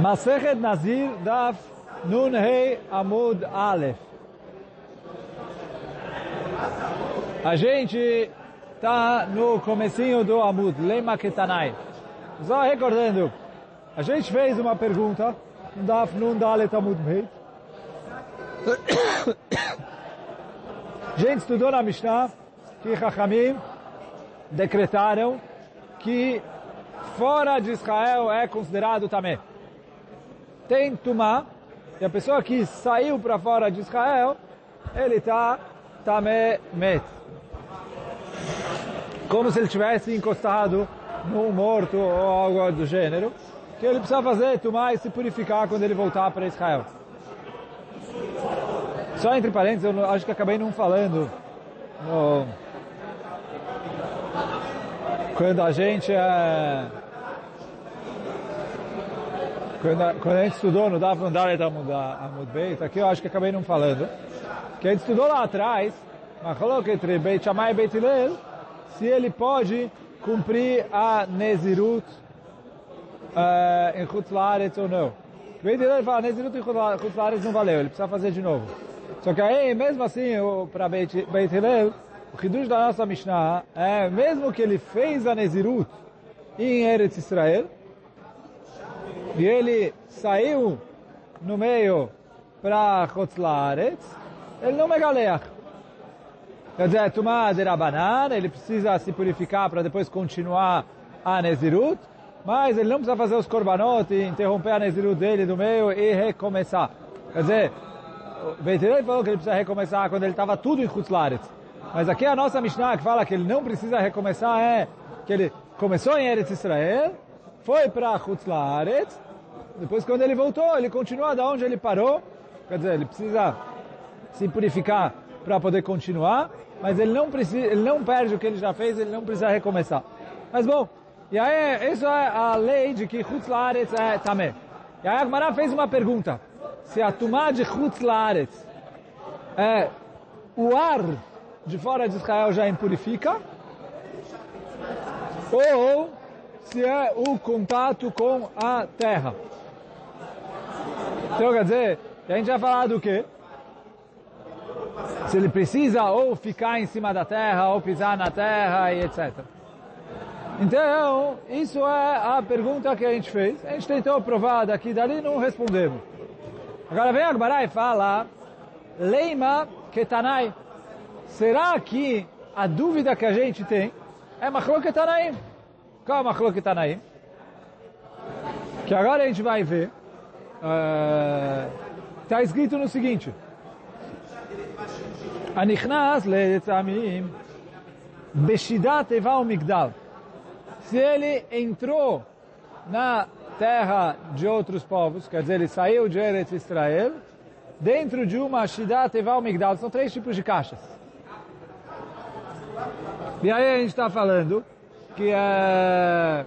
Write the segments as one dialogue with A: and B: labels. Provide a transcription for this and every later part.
A: Masechet Nazir Daf Nun Hei Amud Aleph. A gente está no comecinho do Amud, Lema Ketanai. Só recordando, a gente fez uma pergunta, Daf Nun Dalet Amud Beit. A gente estudou na Mishnah que Chachamim decretaram que fora de Israel é considerado também. Tem Tumá, e a pessoa que saiu para fora de Israel, ele está também met. Como se ele tivesse encostado num morto ou algo do gênero, que ele precisa fazer Tumá e se purificar quando ele voltar para Israel. Só entre parênteses, eu acho que acabei não falando no, quando a gente é, quando, quando a gente estudou no Daf Dalet Amud Beit, aqui eu acho que acabei não falando, que a gente estudou lá atrás, entre Beit Shammai e Beit Hillel, se ele pode cumprir a Nezirut uh, em Chutz ou não. Beit Hillel fala, Nezirut em Chutz não valeu, ele precisa fazer de novo. Só que aí, mesmo assim, para Beit, Beit Hillel, o Hidush da nossa Mishnah é, mesmo que ele fez a Nezirut em Eretz Israel, e ele saiu no meio para Chotzlaretz, ele não megaleach. Quer dizer, Tumá de Rabanan, ele precisa se purificar para depois continuar a Nezirut, mas ele não precisa fazer os korbanot e interromper a Nezirut dele do meio e recomeçar. Quer dizer, o Beitirei falou que ele precisa recomeçar quando ele estava tudo em Chutzlaretz. Mas aqui a nossa Mishnah que fala que ele não precisa recomeçar é que ele começou em Eretz Israel, foi para Chutzlaretz, depois quando ele voltou, ele continua da onde ele parou, quer dizer, ele precisa se purificar para poder continuar, mas ele não precisa, ele não perde o que ele já fez, ele não precisa recomeçar. Mas bom, e aí, isso é a lei de que Chutzlaretz é também. E aí a Gemara fez uma pergunta. Se a tumá de Chutzlaretz é o ar de fora de Israel já impurifica, ou se é o contato com a terra. Então quer dizer, a gente vai falar do quê? Se ele precisa ou ficar em cima da terra, ou pisar na terra e etc. Então, isso é a pergunta que a gente fez. A gente tentou provar daqui e dali não respondemos. Agora vem Agbará e fala, Leima Ketanai. Será que a dúvida que a gente tem é Machlok Ketanaim? Qual é Machlok Ketanaim? Que agora a gente vai ver. Está uh, escrito no seguinte. Anichnas le'etzamim beshidat eva migdal. Se ele entrou na terra de outros povos, quer dizer, ele saiu de Eretz Israel, dentro de uma shidat eva migdal, são três tipos de caixas. E aí a gente está falando que é,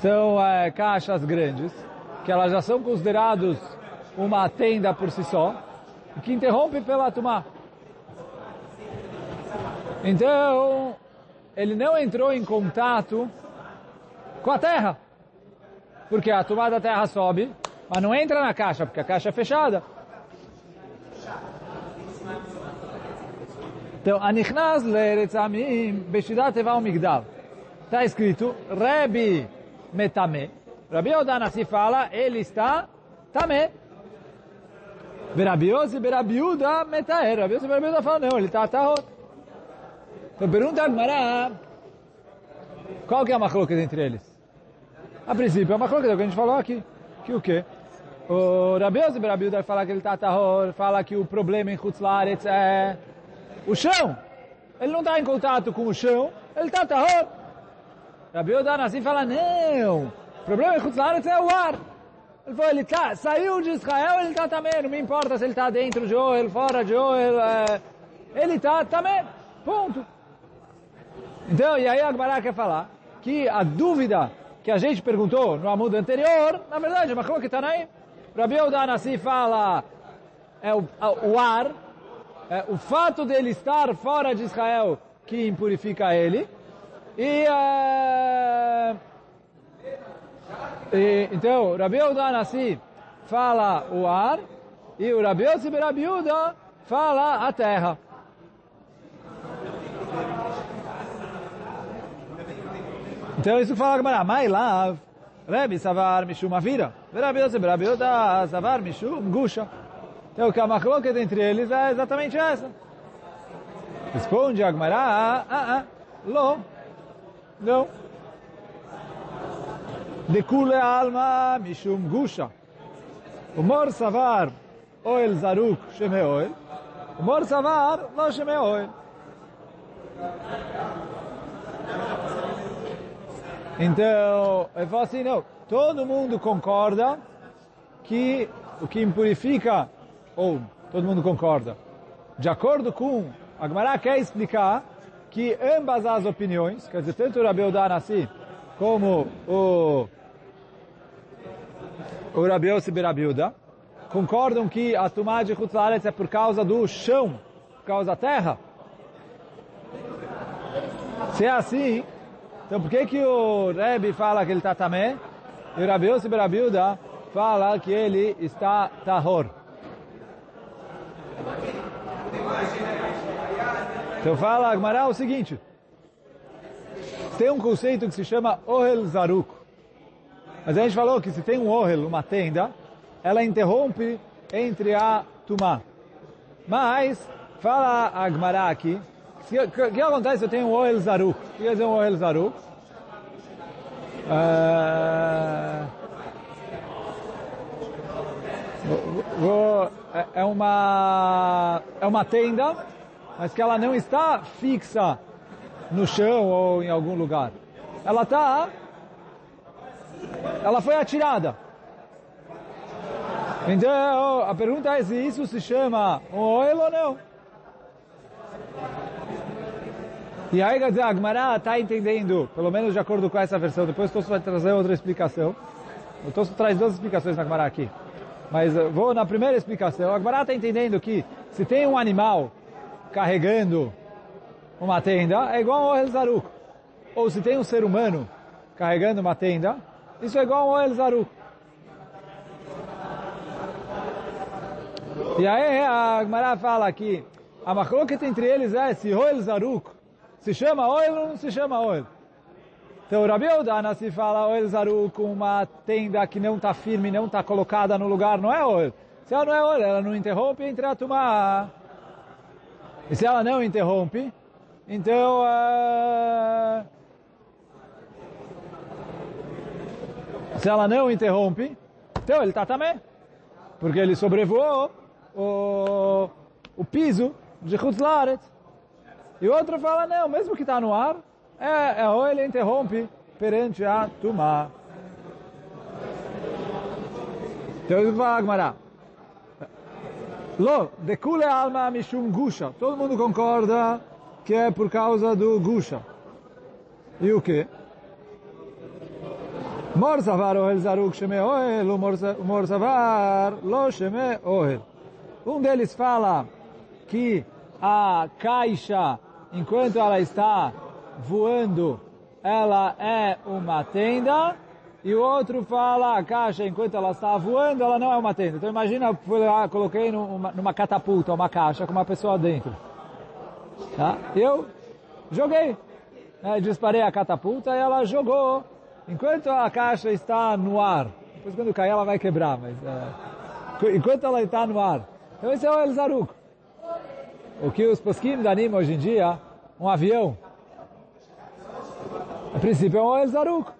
A: são é, caixas grandes, que elas já são consideradas uma tenda por si só, que interrompe pela tumá. Então, ele não entrou em contato com a terra, porque a tumá da terra sobe, mas não entra na caixa, porque a caixa é fechada. Então, Anichnas le'eretz amim beshidat eva migdal. Está escrito, Rebi metame. Rabi Odan se fala, ele está tamé. Verabiose, Berabiuda, metaer. Rabiose, Berabiuda fala, não, ele está tahot. Então pergunta a qual que é a machloket entre eles? A princípio, a machloket é o que a gente falou aqui. Que o quê? O Rabiose, Berabiuda fala que ele está tahor, fala que o problema em Chutzlaretz é o chão. Ele não está em contato com o chão, ele está tahor. Rabi Odan assim fala, não, o problema em Chutzlaretz é o ar. Ele falou, ele tá, saiu de Israel, ele está também, não me importa se ele está dentro de Oel, fora de Oel, é, ele está também, ponto. Então, e aí a Agmará quer falar que a dúvida que a gente perguntou no amudo anterior, na verdade, mas como que está aí? Rabi Odan assim fala, é o, o ar, é, o fato dele estar fora de Israel que impurifica ele, e, uh, E, então, Rabi Yehuda Nassi fala o ar e o Rabi Yossi Berabiuda fala a terra. Então isso fala Gamara, Mai Lav, Rebbe Savar Mishum Avira, Rabi Yossi Berabiuda Savar Mishum Gusha. Então o que a machloket entre eles é exatamente essa. Responde Agmará, ah, ah, ah, lo, não. De kule alma mishum gusha. Umor savar oel zaruk sheme oel. Umor savar lo sheme oel. Então, eu falo assim, não, todo mundo concorda que o que impurifica, ou todo mundo concorda, de acordo com, a Gemara quer explicar que ambas as opiniões, quer dizer, tanto o Rabi Nassi como o, o Rabi Yossi concordam que a tumá de Hutzlaretz é por causa do chão, por causa da terra. Se é assim, então por que que o Rebbe fala que ele está tamé e o Rabi Yossi fala que ele está tahor? Então fala Agmará o seguinte, tem um conceito que se chama Ohel Zaruk. Mas a gente falou que se tem um Ohel, uma tenda, ela interrompe entre a Tumá. Mas, fala Agmará aqui, o que, acontece se eu tenho um Ohel Zaruk? O que quer dizer um Ohel Zaruk? Uh, é uma é uma tenda mas que ela não está fixa no chão ou em algum lugar. Ela está, ela foi atirada. Então, a pergunta é se isso se chama um oil ou não. E aí, a Agmará está entendendo, pelo menos de acordo com essa versão, depois o Tosso vai trazer outra explicação. O Tosso traz duas explicações na Agmará aqui. Mas vou na primeira explicação. A Agmará está entendendo que se tem um animal carregando uma tenda, é igual ao El Ou se tem um ser humano carregando uma tenda, isso é igual ao El E aí a Gemara fala aqui, a machloket entre eles é se Oel Zaruk se chama Oel ou não se chama Oel. Então o Rabi Odana se fala Oel Zaruk, uma tenda que não está firme, não está colocada no lugar, não é Oel. Se ela não é Oel, ela não interrompe entre a Tumá e se ela não interrompe, então... Uh, se ela não interrompe, então ele está também. Porque ele sobrevoou o, o piso de Hutzlaret. E o outro fala, não, mesmo que está no ar, é, é, ou ele interrompe perante a Tumá. Então ele fala, Agmará, Lo, de kule alma mishum gusha. Todo mundo concorda que é por causa do gusha. E o que? Mor savar ohel zaruk sheme ohel, o mor savar lo sheme ohel. Um deles fala que a caixa, enquanto ela está voando, ela é uma tenda, e o outro fala, a caixa, enquanto ela está voando, ela não é uma tenda. Então imagina, fui lá, coloquei numa, numa catapulta uma caixa com uma pessoa dentro. Tá? Eu joguei. Né? Disparei a catapulta e ela jogou. Enquanto a caixa está no ar. Depois quando cair ela vai quebrar, mas... É, enquanto ela está no ar. Então esse é o El Zaruk. O que os posquim animam hoje em dia, um avião. A princípio é um El Zaruk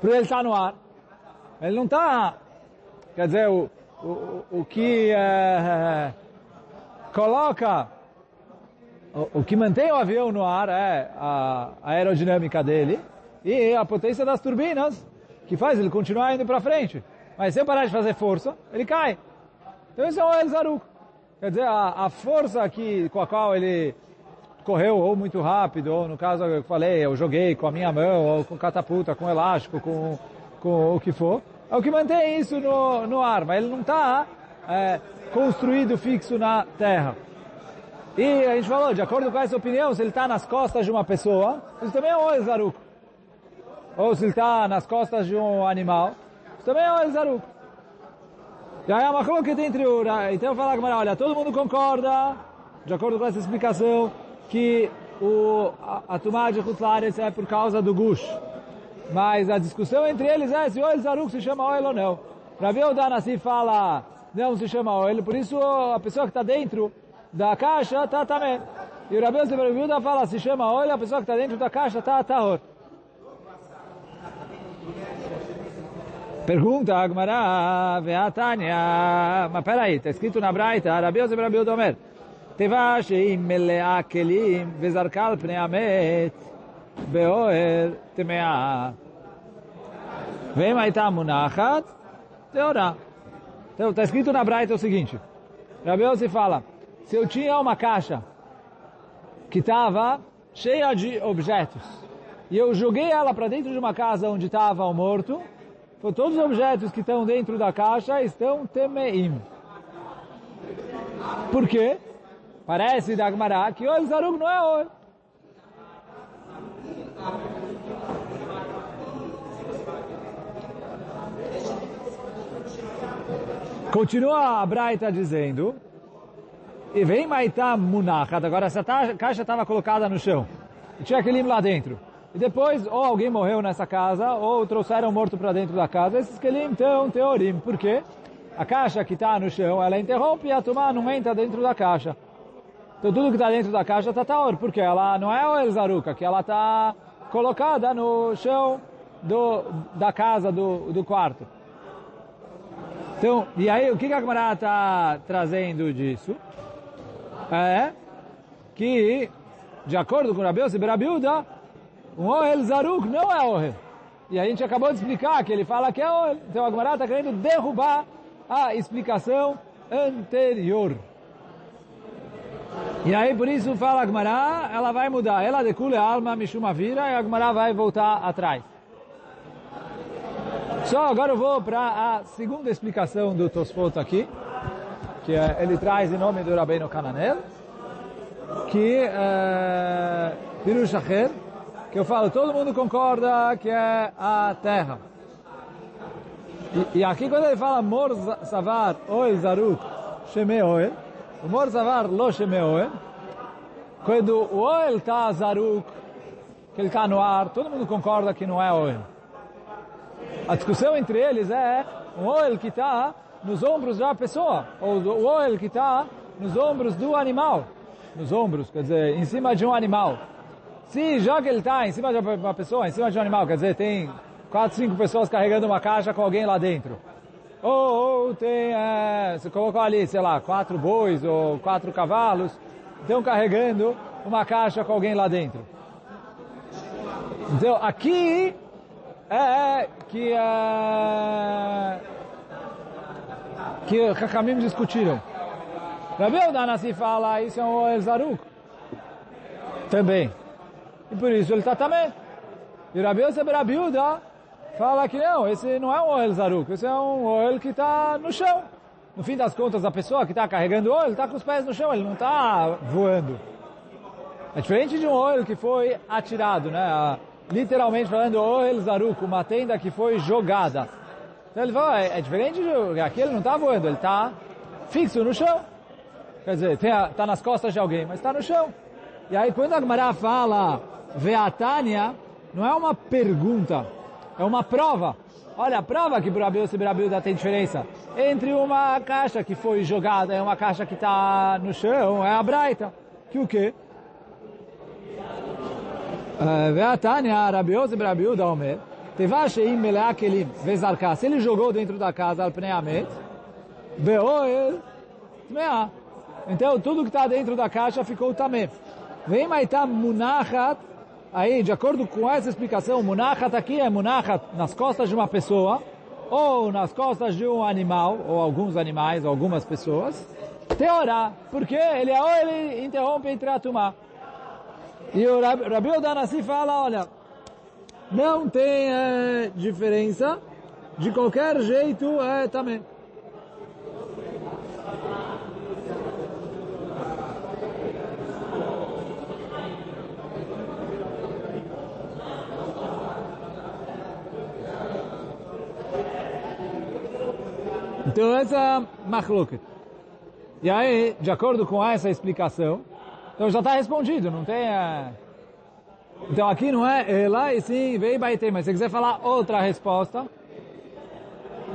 A: para ele estar no ar. Ele não está, quer dizer, o, o, o que é, coloca, o, o, que mantém o avião no ar é a, a aerodinâmica dele e a potência das turbinas, que faz ele continuar indo para frente. Mas se eu parar de fazer força, ele cai. Então isso é o El Zaruk. Quer dizer, a, a força que, com a qual ele correu ou muito rápido, ou no caso eu falei, eu joguei com a minha mão, ou com catapulta, com elástico, com, com o que for, é o que mantém isso no, no ar, mas ele não está é, construído fixo na terra. E a gente falou, de acordo com essa opinião, se ele está nas costas de uma pessoa, isso também é um Zaruco. ou se ele está nas costas de um animal, isso também é o Zaruk. E aí a machlok entre o... Então fala olha, todo mundo concorda, de acordo com essa explicação, que o, a, a tumá de Hutzlaretz é por causa do gush. Mas a discussão entre eles é se o Zaruk se chama oil ou não. Rabi Odanassi fala, não se chama oil, por isso a pessoa que está dentro da caixa está também. E o Rabi Odanassi fala, se chama oil, a pessoa que está dentro da caixa está tahor. Pergunta Agmará, Veatania, mas peraí, está escrito na Braita, Rabi Odomer, תיבה שהיא מלאה כלים וזרקה על פני המת באוהל טמאה. ואם הייתה מונחת, טהורה. Então, está escrito na Braita o seguinte, Rabi Yosef fala, se eu tinha uma caixa que estava cheia de objetos, e eu joguei ela para dentro de uma casa onde estava o morto, todos os objetos que estão dentro da caixa estão temeim. Por quê? Parece da Agmará que o Zarug não é ouro. Continua a Braita dizendo, e vem Maitá Munachat, agora essa caixa estava colocada no chão, e tinha aquele lá dentro. E depois, ou alguém morreu nessa casa, ou trouxeram morto para dentro da casa. Esses kelim estão teorim. Por quê? A caixa que está no chão, ela interrompe e a tumá não entra dentro da caixa. Então tudo que está dentro da caixa está taor, porque ela não é o Elzaruca, que ela está colocada no chão do, da casa, do, do quarto. Então, e aí, o que a Gemara está trazendo disso? É que, de acordo com Rabi Yossi Berabiuda, um Ohel Zaruk não é Ohel. E a gente acabou de explicar que ele fala que é Ohel. Então a Gemara está querendo derrubar a explicação anterior. E aí por isso fala a Gemara, ela vai mudar. Ela decule a alma Mishuma vira e a Gemara vai voltar atrás. Só agora eu vou para a segunda explicação do Tosfot aqui, que é, ele traz em nome do Rabbeinu Cananel, que é que eu falo, todo mundo concorda que é a terra. E, e aqui quando ele fala Mor Savar Oel Zaruk Sheme Oel, o Mor Savar Lo Sheme Oel, quando o Oel está Zaruk, que ele está no ar, todo mundo concorda que não é Oel. A discussão entre eles é o Oel que está nos ombros da pessoa, ou o Oel que está nos ombros do animal. Nos ombros, quer dizer, em cima de um animal. Se já que ele está em cima de uma pessoa, em cima de um animal, quer dizer, tem quatro, cinco pessoas carregando uma caixa com alguém lá dentro. Ou, ou tem, é, você colocou ali, sei lá, quatro bois ou quatro cavalos, estão carregando uma caixa com alguém lá dentro. Então, aqui é que é, que Hakamim discutiram. Rabi Danassi fala, isso é um Elzaruk. Também. E por isso ele está também. E Rabi Yosef Rabiuda fala que não, esse não é um oel zaruk, esse é um oel que está no chão. No fim das contas, a pessoa que está carregando o oel está com os pés no chão, ele não está voando. É diferente de um oel que foi atirado, né? Literalmente falando, oel zaruk, uma tenda que foi jogada. Então ele fala, é, é diferente de... Aqui ele não está voando, ele está fixo no chão. Quer dizer, está nas costas de alguém, mas está no chão. E aí quando a Gemara fala Veatania, não é uma pergunta, é uma prova. Olha, a prova que Rabiu e Rabiuda tem diferença entre uma caixa que foi jogada e uma caixa que está no chão, é a Braita. Que o quê? Eh, Veatania, Rabiu e Rabiuda, Omer, Teva sheim melea kelim, vezarka. Se ele jogou dentro da casa, al pnei beoel, tmea. Então, tudo que está dentro da caixa ficou também. Vem Maitá Munachat, aí, de acordo com essa explicação, Munachat aqui é Munachat nas costas de uma pessoa, ou nas costas de um animal, ou alguns animais, ou algumas pessoas, teorá, porque ele, ou ele interrompe entre a. E o Rabi Odanassi fala, olha, não tem é, diferença, de qualquer jeito é também. Então essa é machloket. E aí, de acordo com essa explicação, então já está respondido, não tem... Uh... Então aqui não é lá e sim veio baiter, mas se quiser falar outra resposta,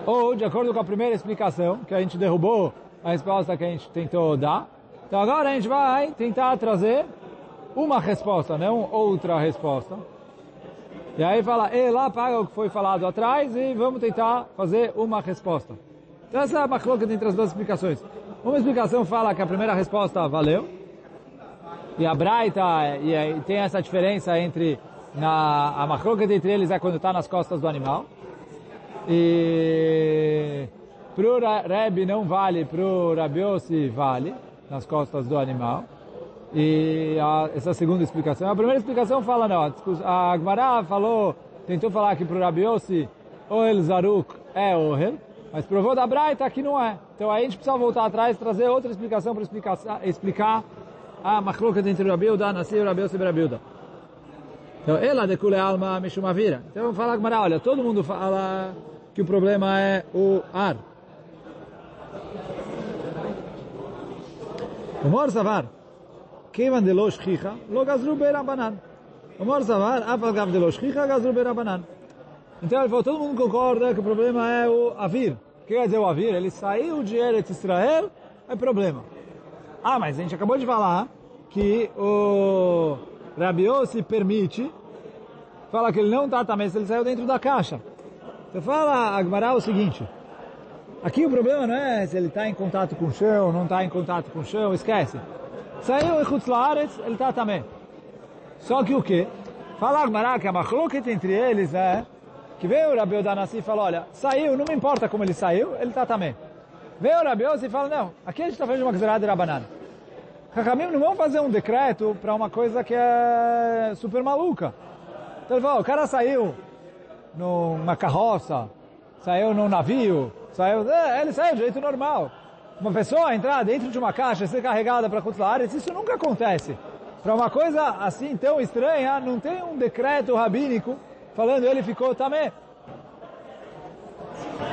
A: ou de acordo com a primeira explicação, que a gente derrubou a resposta que a gente tentou dar, então agora a gente vai tentar trazer uma resposta, não outra resposta. E aí fala, e lá paga o que foi falado atrás e vamos tentar fazer uma resposta. Então essa é uma coloca entre as duas explicações. Uma explicação fala que a primeira resposta valeu, e a Braita, e, e tem essa diferença entre na, a machloket entre eles é quando está nas costas do animal. E para o Rebbe não vale, para o Rabiossi vale, nas costas do animal. E a, essa segunda explicação. A primeira explicação fala, não, a Agmará falou, tentou falar que para o Rabiossi, Ohel Zaruk é Ohel, mas provou da Braita tá que não é. Então aí a gente precisa voltar atrás e trazer outra explicação para explicar, ah, explicar a macroca entre o Rabilda, Nasir, Rabilda e Rabilda. Então, ela decule alma vira. Então vamos falar com Mara, olha, todo mundo fala que o problema é o ar. O mor savar, kevan de lo shchicha, lo gazru beirabanan. O mor savar, afal gav de lo shchicha, gazru. Então ele falou, todo mundo concorda que o problema é o Avir. O que quer dizer o Avir? Ele saiu de Eretz Israel, é problema. Ah, mas a gente acabou de falar que o Rabiose permite, fala que ele não está também se ele saiu dentro da caixa. Então fala Agmará o seguinte, aqui o problema não é se ele está em contato com o chão, não está em contato com o chão, esquece. Saiu em Chutzlaaretz, ele está também. Só que o quê? Fala Agmará que a machloket entre eles é que veio o Rabi Odanassi e falou, olha, saiu, não me importa como ele saiu, ele está também. Veio o Rabi e fala, não, aqui a gente está fazendo uma gzerada de Rabanan. Hakamim não vão fazer um decreto para uma coisa que é super maluca. Então ele falou, o cara saiu numa carroça, saiu num navio, saiu, é, ele saiu de jeito normal. Uma pessoa entrar dentro de uma caixa e ser carregada para Kutzlaharetz, isso nunca acontece. Para uma coisa assim tão estranha, não tem um decreto rabínico falando ele ficou também.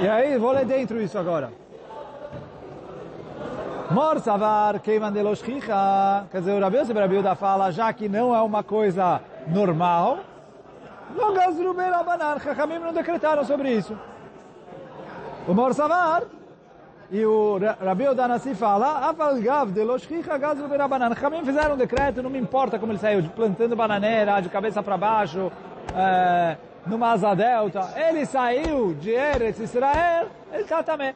A: E aí, vou ler dentro isso agora. Mor savar keiman de loshchicha. Quer dizer, o Rabi Yosef Rabi fala, já que não é uma coisa normal, não gazru berabanan. Chachamim não decretaram sobre isso. O Mor savar, e o Rabi Odanassi fala, afal gav de loshchicha gazru berabanan. Chachamim fizeram um decreto, não me importa como ele saiu, de plantando bananeira, de cabeça para baixo, é, numa asa delta, ele saiu de Eretz Israel, ele está também.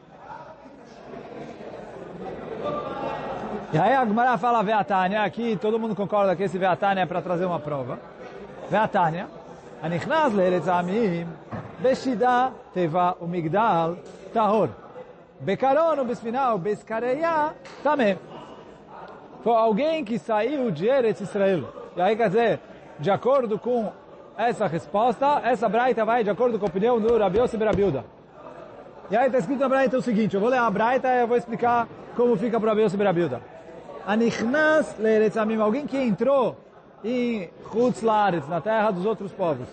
A: E aí a Gmará fala Veatânia, aqui todo mundo concorda que esse Veatânia é para trazer uma prova. Veatânia, Anichnas le'eretz amim, Beshida teva o migdal tahor. be'karono o besfinal, beskareia também. Foi alguém que saiu de Eretz Israel. E aí quer dizer, de acordo com essa resposta, essa braita vai de acordo com a opinião do Rabi Yossi Berabiuda. E aí está escrito na braita o seguinte, eu vou ler a braita e eu vou explicar como fica para Rabi Yossi Berabiuda. Anichnas le'eretz amim, alguém que entrou em Chutz na terra dos outros povos.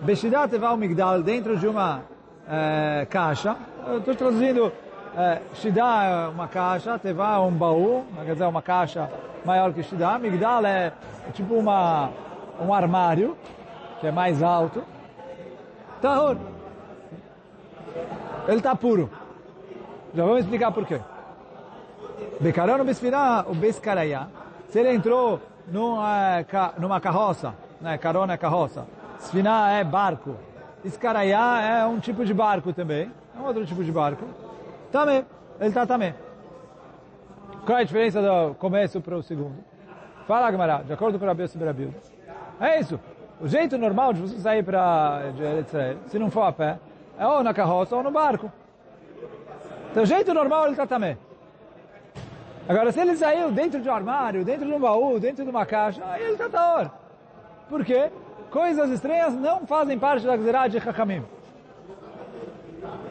A: Beshidat Eval Migdal, dentro de uma é, caixa. Estou traduzindo, é, Shidá é uma caixa, Tevá é um baú, quer dizer, uma caixa maior que Shidá. Migdal é tipo uma, um armário, que é mais alto. Tahor. Ele está puro. Já vamos explicar por quê. No Besfirá, o Bescaraya, se ele entrou numa, numa carroça, né, carona é carroça, Sfiná é barco, Escaraiá é um tipo de barco também, é um outro tipo de barco, também, ele está também. Qual é a diferença do começo para o segundo? Fala, Gamara, de acordo com o Rabi Sibirabil. É isso. O jeito normal de você sair para se não for a pé, é ou na carroça ou no barco. Então, o jeito normal ele está também. Agora, se ele saiu dentro de um armário, dentro de um baú, dentro de uma caixa, aí ele está taor. Por quê? Coisas estranhas não fazem parte da Gzerah de Chachamim.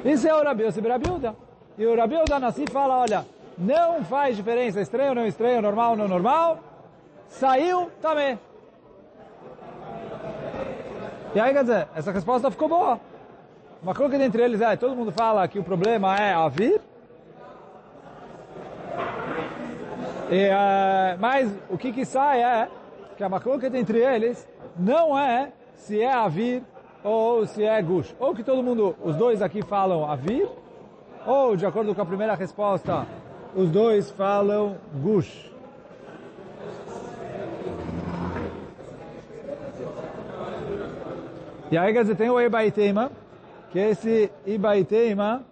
A: Isso é o Rabi Yossi Rabiuda. E o Rabi Uda Nassi fala, olha, não faz diferença, estranho não estranho, normal não normal, saiu também. E aí, quer dizer, essa resposta ficou boa. Uma coisa entre eles é, todo mundo fala que o problema é a vir, e, uh, mas o que que sai é que a macroca entre eles não é se é a vir ou se é gush. Ou que todo mundo, os dois aqui falam a vir, ou de acordo com a primeira resposta, os dois falam gush. E aí, dizer, tem o Ibaitema, que esse Ibaitema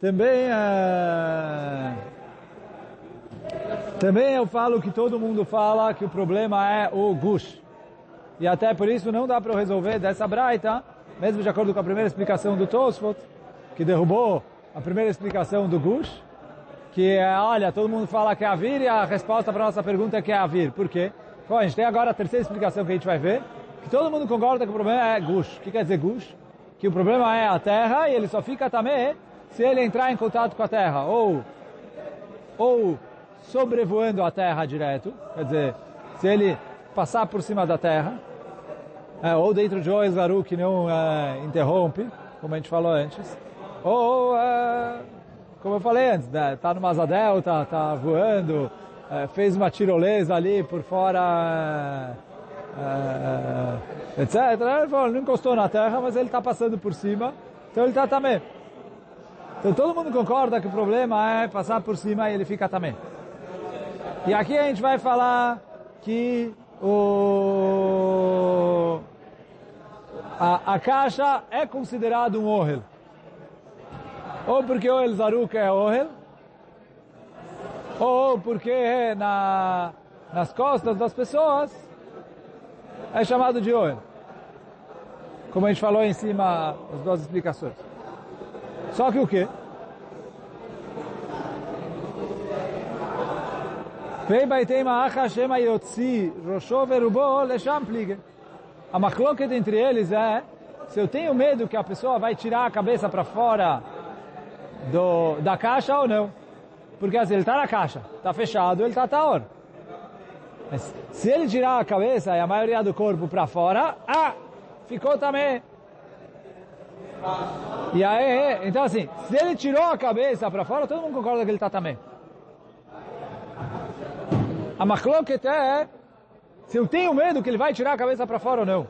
A: também é... Também eu falo que todo mundo fala que o problema é o Gush. E até por isso não dá para resolver dessa braita, mesmo de acordo com a primeira explicação do Tosfot, que derrubou a primeira explicação do Gush, que é, olha, todo mundo fala que é Avir e a resposta para nossa pergunta é que é Avir. Por quê? Bom, a gente tem agora a terceira explicação que a gente vai ver, que todo mundo concorda que o problema é Gush. O que quer dizer Gush? Que o problema é a terra e ele só fica também se ele entrar em contato com a terra, ou, ou sobrevoando a terra direto, quer dizer, se ele passar por cima da terra, é, ou dentro de Oezaru que não é, interrompe, como a gente falou antes, ou, é, como eu falei antes, né, tá numa asa delta, tá voando, é, fez uma tirolesa ali por fora, é, é, etc. Ele falou, não encostou na terra, mas ele está passando por cima, então ele está também. Então todo mundo concorda que o problema é passar por cima e ele fica também. E aqui a gente vai falar que o, a, a caixa é considerado um ohel. Ou porque o El Zaruk é ohel, ou porque na, nas costas das pessoas é chamado de ohel. Como a gente falou em cima, as duas explicações. Só que o quê? Baitema acha shema yotzi rosho verubo lesham. A machloket entre eles é se eu tenho medo que a pessoa vai tirar a cabeça para fora do, da caixa ou não. Porque assim, ele está na caixa, está fechado, ele está taor. Mas se ele tirar a cabeça e a maioria do corpo para fora, ah, ficou também. E aí, então assim, se ele tirou a cabeça para fora, todo mundo concorda que ele está também. A machloket é se eu tenho medo que ele vai tirar a cabeça para fora ou não.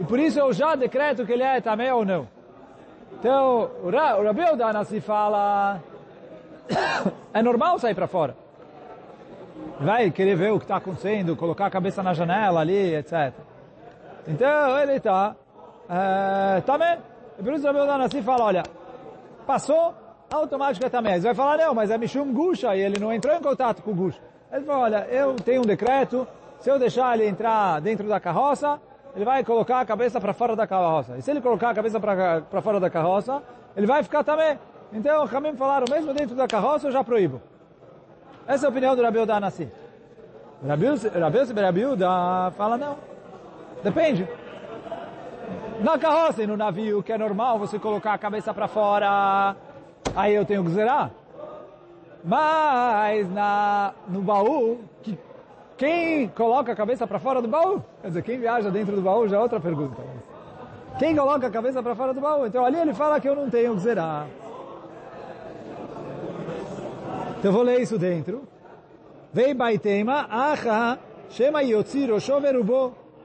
A: E por isso eu já decreto que ele é também ou não. Então, o Rabi Odana se fala, é normal sair para fora. Vai querer ver o que está acontecendo, colocar a cabeça na janela ali, etc. Então, ele está, é, também. E por isso o se fala, olha, passou, automático também. Ele vai falar, não, mas é Mishum Gusha, e ele não entrou em contato com o Gusha. Ele falou, olha, eu tenho um decreto, se eu deixar ele entrar dentro da carroça, ele vai colocar a cabeça para fora da carroça. E se ele colocar a cabeça para fora da carroça, ele vai ficar também. Então, os Hamim falaram, mesmo dentro da carroça, eu já proíbo. Essa é a opinião do Rabi Uda Nassi. Rabi Uda fala, não. Depende. Na carroça e no navio, que é normal você colocar a cabeça para fora, aí eu tenho que zerar. Mas na, no baú, que, quem coloca a cabeça para fora do baú? Quer dizer, quem viaja dentro do baú já é outra pergunta. Quem coloca a cabeça para fora do baú? Então ali ele fala que eu não tenho que zerar. Então eu vou ler isso dentro. Vei baitema, acha, shema yotzi rosho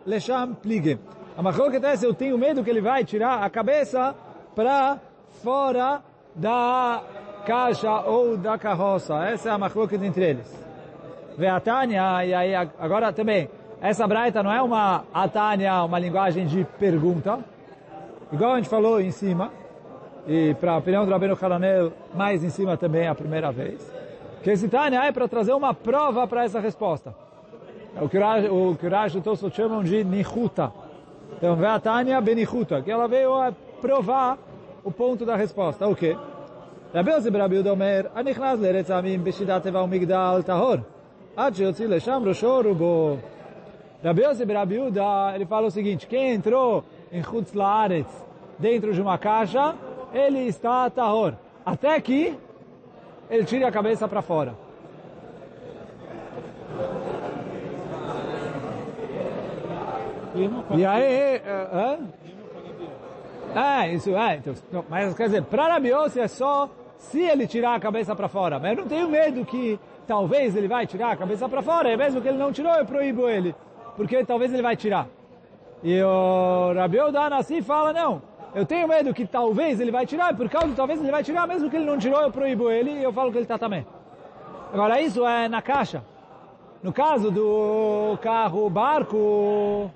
A: lesham plige. A machloket é eu tenho medo que ele vai tirar a cabeça para fora da caixa ou da carroça. Essa é a machloket entre eles. Vê a Tânia, e aí agora também, essa braita não é uma Atânia, uma linguagem de pergunta, igual a gente falou em cima, e para a opinião do Rabino Haranel, mais em cima também a primeira vez, que esse Tânia é para trazer uma prova para essa resposta. O que o Kirash e Tosfot chamam de Nichuta. Então, vê a Tânia Benichuta, que ela veio a provar o ponto da resposta. O quê? רבי יוסי ברבי יהודה אומר, הנכנס לארץ העמים בשידת טבע ומגדל טהור, עד שיוציא לשם ראשו רובו. Rabi Yosef Rabi Yehuda, ele fala o seguinte, quem entrou em Chutz Laaretz dentro de uma caixa, ele está tahor. Até que ele tire a cabeça para fora. E aí, uh, É, isso é. Então, mas quer dizer, para Rabiose é só se ele tirar a cabeça para fora. Mas eu não tenho medo que talvez ele vai tirar a cabeça para fora. E mesmo que ele não tirou, eu proíbo ele. Porque talvez ele vai tirar. E o Rabiou Danassi fala, não, eu tenho medo que talvez ele vai tirar, por causa de talvez ele vai tirar, mesmo que ele não tirou, eu proíbo ele e eu falo que ele está também. Agora isso é na caixa. No caso do carro, barco,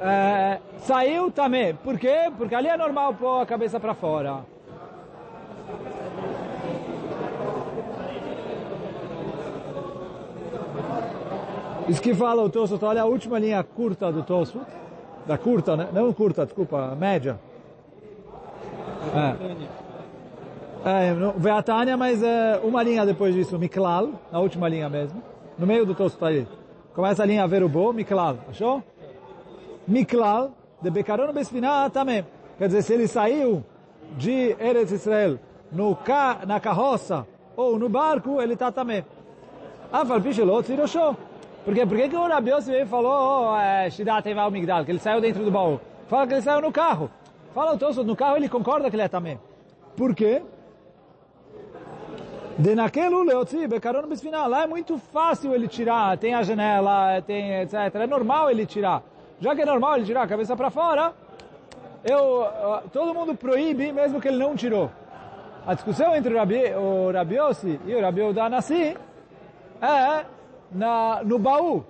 A: é, saiu também. Por quê? Porque ali é normal pôr a cabeça para fora. Isso que fala o Tosfot, olha a última linha curta do Tosfot, da curta, né? não curta, desculpa, média. É, é Veatânia, mas é, uma linha depois disso, Miklal, na última linha mesmo, no meio do Tosfot aí. Começa a linha Verubo, Miklal, achou? Miklal, de Bekaron Besfinah também. Quer dizer, se ele saiu de Eretz Israel no ca, na carroça ou no barco, ele está também. Afal Pishelot, Hiroshó. Por quê? Por que, que o Rabi Yossi falou, oh, é, Shidat Eval Migdal, que ele saiu dentro do baú? Fala que ele saiu no carro. Fala o Tosso, no carro ele concorda que ele é também. Por quê? De naquele leotzi, becaron bisfinal, lá é muito fácil ele tirar, tem a janela, tem etc. É normal ele tirar. Já que é normal ele tirar a cabeça para fora, eu, todo mundo proíbe mesmo que ele não tirou. A discussão entre o Rabi, o Rabi Yossi e o Rabi Udanassi é na, no baú.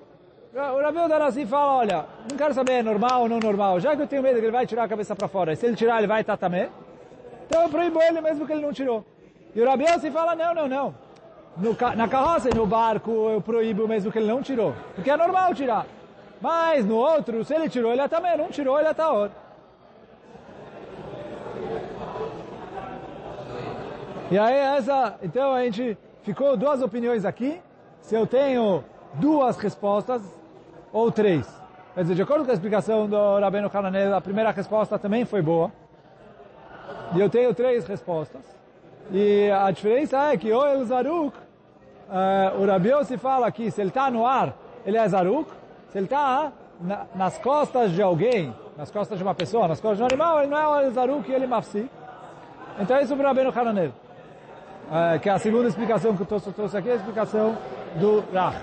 A: O Rabi Udanassi fala, olha, não quero saber é normal ou não normal, já que eu tenho medo que ele vai tirar a cabeça para fora, e se ele tirar ele vai estar também, então eu proíbo ele mesmo que ele não tirou. E o Rabi Yossi fala, não, não, não. No, na carroça e no barco eu proíbo mesmo que ele não tirou, porque é normal tirar. Mas no outro, se ele tirou, ele é também, não tirou, ele é taor. E aí essa, então a gente ficou duas opiniões aqui, se eu tenho duas respostas ou três. Quer dizer, de acordo com a explicação do Rabino Hananel, a primeira resposta também foi boa. E eu tenho três respostas. E a diferença é que o El Zaruk, uh, o Rabi se fala que se ele está no ar, ele é Zaruk. Se ele está na, nas costas de alguém, nas costas de uma pessoa, nas costas de um animal, ele não é o Zaruk, ele é Mafsi. Então é isso para Rabbeinu Hananel. É, que é a segunda explicação que eu trouxe, aqui, é a explicação do Rach.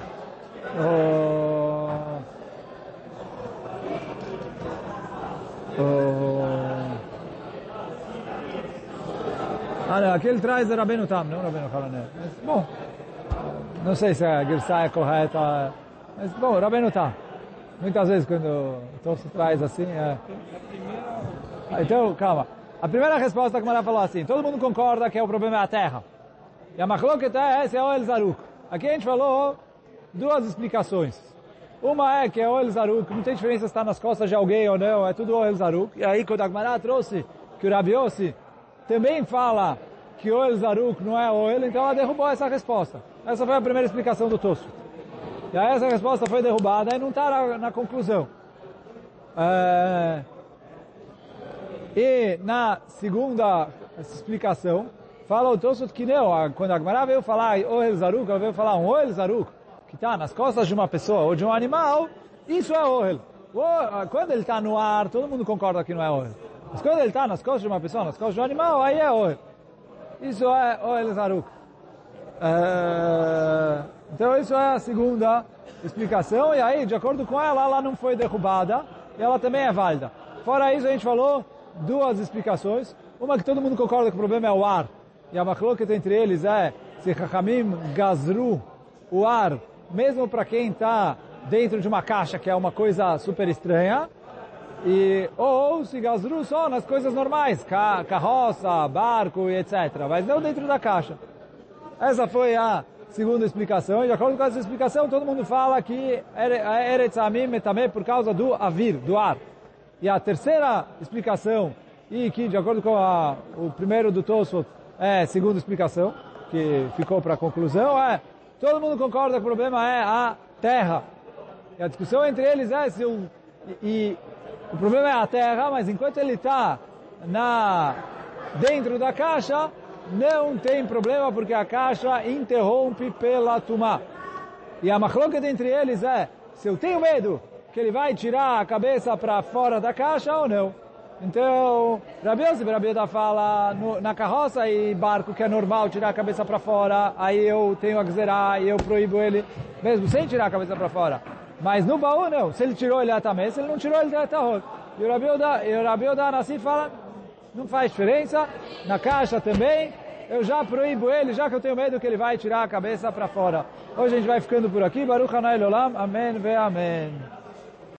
A: Oh, oh, ah, não, aqui ele traz Rabbeinu Tam, não Rabbeinu Hananel. Mas, bom, não sei se a Girsá é correta, mas, bom, Rabbeinu tá. Muitas vezes quando Tosso traz assim, é... Então, calma. A primeira resposta que o falou assim, todo mundo concorda que o problema é a terra. E a Machloket é esse é o El Zaruk. Aqui a gente falou duas explicações. Uma é que é o El Zaruk, não tem diferença se está nas costas de alguém ou não, é tudo o Zaruk. E aí quando a Agmará trouxe que o Rabi Yossi também fala que o Zaruk não é o El, então ela derrubou essa resposta. Essa foi a primeira explicação do Tosso. E aí essa resposta foi derrubada e não está na, na, conclusão. É... E na segunda explicação, fala o Tosfot que não, quando a Gemara veio falar o Zaruk, ela veio falar um El Zaruk, que está nas costas de uma pessoa ou de um animal, isso é Ohel. Quando ele está no ar, todo mundo concorda que não é Ohel. Mas quando ele está nas costas de uma pessoa, nas costas de um animal, aí é Ohel. Isso é Ohel Zaruk. É... Então isso é a segunda explicação, e aí, de acordo com ela, ela não foi derrubada, e ela também é válida. Fora isso, a gente falou duas explicações. Uma que todo mundo concorda que o problema é o ar, e a machloket entre eles é se Chachamim gazru o ar, mesmo para quem está dentro de uma caixa, que é uma coisa super estranha, e, ou se gazru só nas coisas normais, carroça, barco e etc., mas não dentro da caixa. Essa foi a segunda explicação, e de acordo com essa explicação, todo mundo fala que Eretz Amim é também por causa do avir, do ar. E a terceira explicação, e que de acordo com a, o primeiro do Tosfot, é a segunda explicação, que ficou para a conclusão, é todo mundo concorda que o problema é a terra. E a discussão entre eles é se o, e, o problema é a terra, mas enquanto ele está na dentro da caixa, não tem problema porque a caixa interrompe pela tumá. E a machloket entre eles é, se eu tenho medo que ele vai tirar a cabeça para fora da caixa ou não. Então, Rabi Yosef, Rabi fala, no, na carroça e barco que é normal tirar a cabeça para fora, aí eu tenho a gzerar e eu proíbo ele, mesmo sem tirar a cabeça para fora. Mas no baú não, se ele tirou ele até se ele não tirou ele até E o Rabi Yoda, e o fala, não faz diferença, na caixa também, eu já proíbo ele, já que eu tenho medo que ele vai tirar a cabeça para fora. Hoje a gente vai ficando por aqui, Baruch Hanai Olam, Amém ve Amém.